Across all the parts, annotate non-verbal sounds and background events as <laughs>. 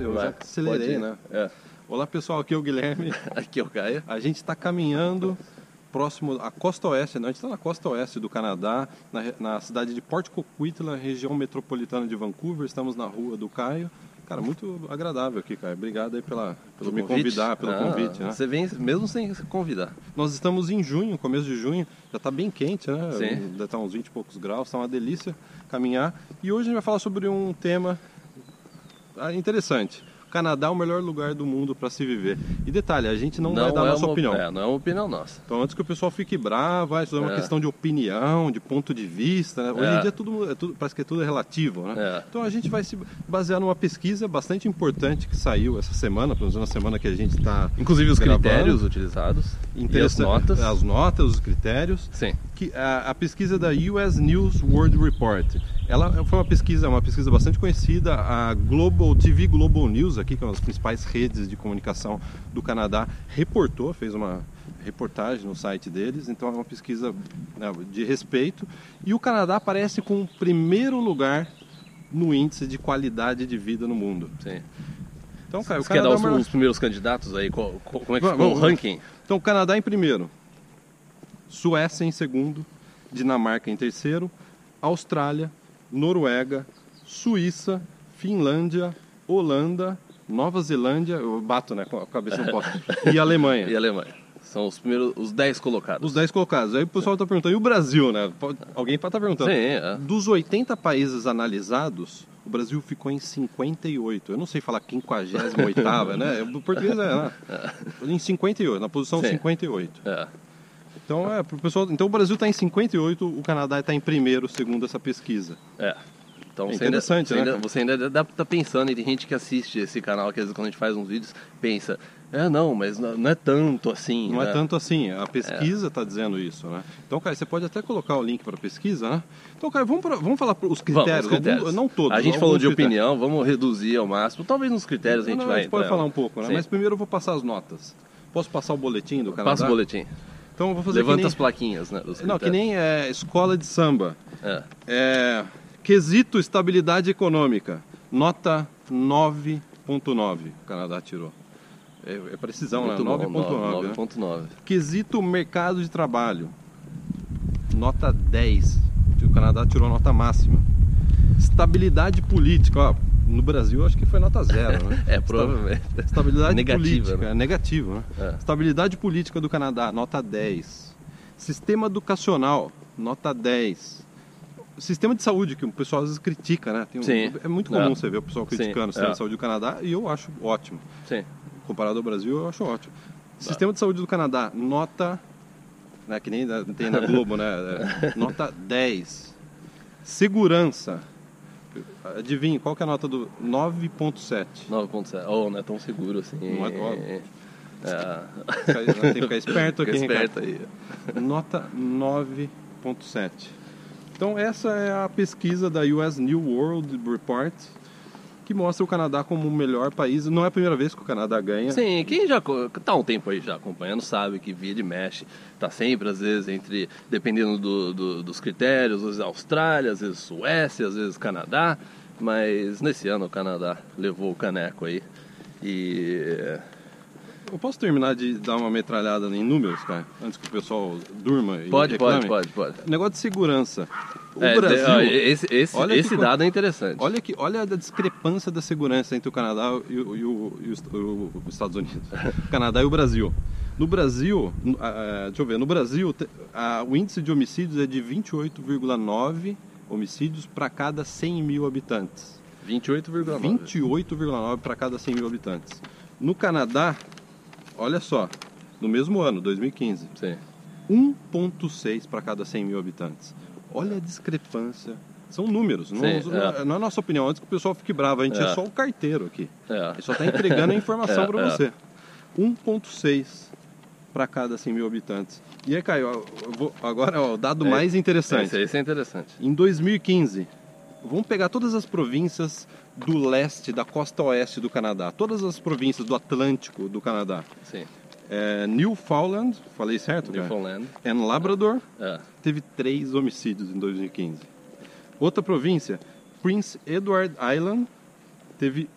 eu Vai, já acelerei, né? É. Olá pessoal, aqui é o Guilherme. <laughs> Aqui é o Caio. A gente está caminhando próximo à costa oeste, né? a gente está na costa oeste do Canadá, na, na cidade de Port Coquitlam, região metropolitana de Vancouver. Estamos na rua do Caio. Cara, muito agradável aqui, Caio. Obrigado aí pela, pelo me convidar, pelo Ah, convite. Né? Você vem mesmo sem se convidar. Nós estamos em junho, começo de junho, já está bem quente, né? Sim. Deve estar uns 20 e poucos graus, está uma delícia caminhar. E hoje a gente vai falar sobre um tema interessante. O Canadá é o melhor lugar do mundo para se viver. E detalhe, a gente não, vai dar a é nossa uma, opinião. É, não é uma opinião nossa. Então, antes que o pessoal fique bravo, ah, isso é uma É. questão de opinião, de ponto de vista. né? Hoje É. em dia é tudo, é tudo- parece que é tudo relativo, né? É. Então, a gente vai se basear numa pesquisa bastante importante que saiu essa semana, pelo menos na semana que a gente está Inclusive os Gravando. critérios utilizados as notas. As notas, os critérios. Sim. A, a pesquisa da US News World Report. Ela foi uma pesquisa, uma pesquisa bastante conhecida. A Global TV Global News, aqui que é uma das principais redes de comunicação do Canadá, reportou, fez uma reportagem no site deles. Então é uma pesquisa né, de respeito. E o Canadá aparece com o primeiro lugar no índice de qualidade de vida no mundo. Sim. Então, cara, o Você quer dar é os, o melhor- os primeiros candidatos aí? Qual- qual- como é que Vamos, ficou o vamos. ranking? Então, o Canadá em primeiro, Suécia em segundo, Dinamarca em terceiro, Austrália, Noruega, Suíça, Finlândia, Holanda, Nova Zelândia, eu bato né, com a cabeça no posto, <laughs> e Alemanha. E a Alemanha. São os primeiros, os 10 colocados. Os 10 colocados. Aí o pessoal está perguntando, e o Brasil, né? Pode- Alguém pode estar perguntando. Sim, é. Dos 80 países analisados, o Brasil ficou em 58. Eu não sei falar 58ª, né? O português é, né? <laughs> Em 58, na posição Sim. 58. É. Então, é, pessoal, então o Brasil está em 58, o Canadá está em primeiro, segundo essa pesquisa. É. Então É você ainda, você né, ainda, você ainda estar pensando, e tem gente que assiste esse canal, que às vezes quando a gente faz uns vídeos, pensa, é não, mas não é tanto assim. Não né? é tanto assim, a pesquisa está dizendo isso, né? Então, cara, você pode até colocar o link para a pesquisa, né? Então, cara, vamos, pra, vamos falar os Vamos, critérios, os critérios. algum- não todos. A gente falou de critérios. opinião, vamos reduzir ao máximo. Talvez nos critérios a gente Não, vai. a gente pode falar um pouco, né? Sim. Mas primeiro eu vou passar as notas. Posso passar o boletim do Canadá? Passa o boletim. Então eu vou fazer Levanta nem... as plaquinhas, né? Não, que nem é, escola de samba. É. É, quesito estabilidade econômica, nota 9.9 o Canadá tirou. É, é precisão, Muito né? bom, 9.9. né? 9.9. Quesito mercado de trabalho, nota 10. O Canadá tirou a nota máxima. Estabilidade política, ó, no Brasil acho que foi nota zero, né? <laughs> É, provavelmente. Estabilidade Negativa, política, né? negativo, né? É. Estabilidade política do Canadá, nota 10. Sistema educacional, nota 10. Sistema de saúde, que o pessoal às vezes critica, né? Um- Sim. É muito comum É. você ver o pessoal Sim, criticando o sistema é. de saúde do Canadá e eu acho ótimo. Sim. Comparado ao Brasil, eu acho ótimo. Sistema de saúde do Canadá, nota. Né, que nem tem na Globo, né? é, nota 10. Segurança. Adivinhe, qual que é a nota do 9.7? 9.7. Oh, não é tão seguro assim. Não é óbvio. É. Fica- Tem que ficar esperto Fica aqui, Ricardo. esperto aí. Nota 9.7. Então essa é a pesquisa da US New World Report que mostra o Canadá como o melhor país. Não é a primeira vez que o Canadá ganha. Sim, quem já tá um tempo aí já acompanhando sabe que vira e mexe, tá sempre às vezes entre, dependendo do, do- dos critérios, às vezes Austrália, às vezes Suécia, às vezes Canadá, mas nesse ano o Canadá levou o caneco aí e Eu posso terminar de dar uma metralhada em números, cara, antes que o pessoal durma e pode, reclame? pode, pode, pode. Negócio de segurança. O É, Brasil. ó, esse esse, Olha esse dado é interessante. Olha, que, olha a discrepância da segurança entre o Canadá e, o- e o- e os, o- os Estados Unidos. <laughs> O Canadá e o Brasil. No Brasil, ah, deixa eu ver, no Brasil ah, o índice de homicídios é de 28,9 homicídios para cada 100 mil habitantes. 28,9. 28,9 para cada 100 mil habitantes. No Canadá, olha só, no mesmo ano, 2015, Sim. 1,6 para cada 100 mil habitantes. Olha a discrepância. São números, não, Sim, é. não é nossa opinião. Antes que o pessoal fique bravo, a gente é, É. só o carteiro aqui. É. Ele só está entregando a informação <laughs> É, para é. você. 1,6 para cada 100 mil habitantes. E aí, Caio, vou- agora ó, o dado É, mais interessante. Esse, esse é interessante. Em 2015, vamos pegar todas as províncias do leste, da costa oeste do Canadá, todas as províncias do Atlântico do Canadá. Sim. É, Newfoundland, falei certo? cara? Newfoundland. And Labrador É. teve três homicídios em 2015. Outra província, Prince Edward Island, teve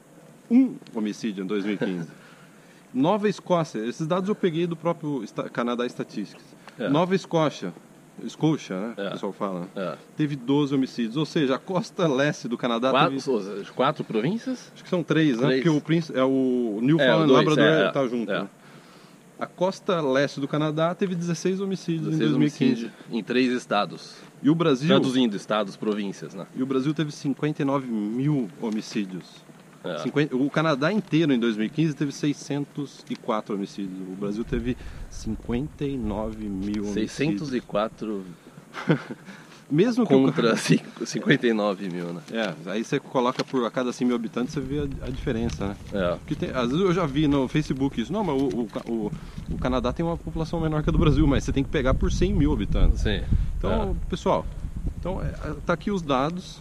um homicídio em 2015. <laughs> Nova Escócia, esses dados eu peguei do próprio Canadá Statistics. É. Nova Escócia, Escócia, né? É. O pessoal fala. É. Teve 12 homicídios, ou seja, a costa leste do Canadá Quatro, teve. quatro províncias? Acho que são três, né? Três. Porque o Prince, é o É, Newfoundland dois, Labrador é, é. junto. É. né? A costa leste do Canadá teve 16 homicídios em 16 2015. homicídios em três estados. E o Brasil, Traduzindo estados, províncias, né? e o Brasil teve 59 mil homicídios. É. 50 o Canadá inteiro em 2015 teve 604 homicídios. O Brasil teve 59 mil homicídios. 604 <laughs> Mesmo que o- contra cinco- 59 mil, né? É, aí você coloca por a cada 100 mil habitantes, você vê a, a diferença, né? É. Porque tem- às vezes eu já vi no Facebook isso. Não, mas o, o, o, o Canadá tem uma população menor que a do Brasil, mas você tem que pegar por 100 mil habitantes. Sim. Então, pessoal, então é, tá aqui os dados.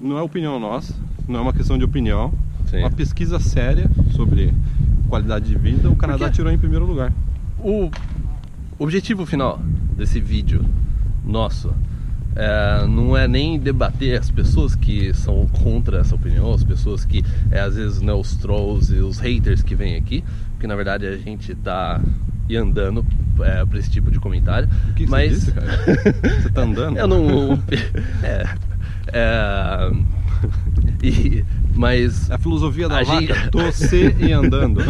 Não é opinião nossa, não é uma questão de opinião. Sim. Uma pesquisa séria sobre qualidade de vida. O Canadá tirou em primeiro lugar. O objetivo final desse vídeo nosso é, não é nem debater as pessoas que são contra essa opinião, as pessoas que é, às vezes né, os trolls e os haters que vêm aqui, porque na verdade a gente tá e andando é, para esse tipo de comentário. O que, que mas você disse, cara? <laughs> você tá andando? eu não. <laughs> É, é, e, mas É a filosofia da A vaca, gente- tosse <laughs> e andando.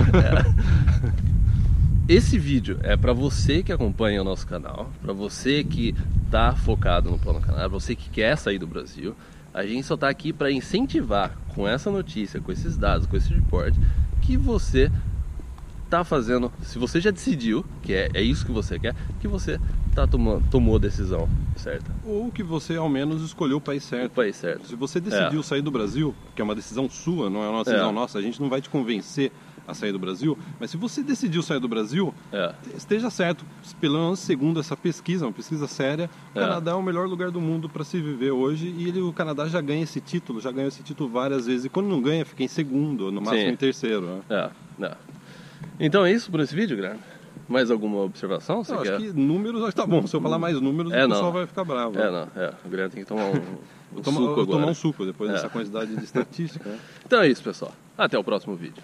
Esse vídeo é para você que acompanha o nosso canal, para você que tá focado no plano canal, você que quer sair do Brasil. A gente só tá aqui para incentivar com essa notícia, com esses dados, com esse report, que você tá fazendo, se você já decidiu que é, é isso que você quer, que você tá tomando, tomou a decisão certa, Ou que você ao menos escolheu o país o certo. país certo. Se você decidiu sair do Brasil, que é uma decisão sua, não é uma decisão É. nossa, a gente não vai te convencer a sair do Brasil, mas se você decidiu sair do Brasil, É, esteja certo, pelo menos segundo essa pesquisa, uma pesquisa séria, o É. Canadá é o melhor lugar do mundo para se viver hoje e ele, o Canadá já ganha esse título, já ganhou esse título várias vezes e quando não ganha fica em segundo, no máximo Sim. em terceiro. Né? é, é. Então é isso por esse vídeo, Guilherme. Mais alguma observação? Você Eu quer? acho que números, acho que tá bom. Se eu falar mais números, É, o pessoal não. vai ficar bravo. É, não, é. O Guilherme tem que tomar um, <laughs> um tomar, suco vou agora. tomar um suco depois É. dessa quantidade de estatística. né? <laughs> Então é isso, pessoal. Até o próximo vídeo.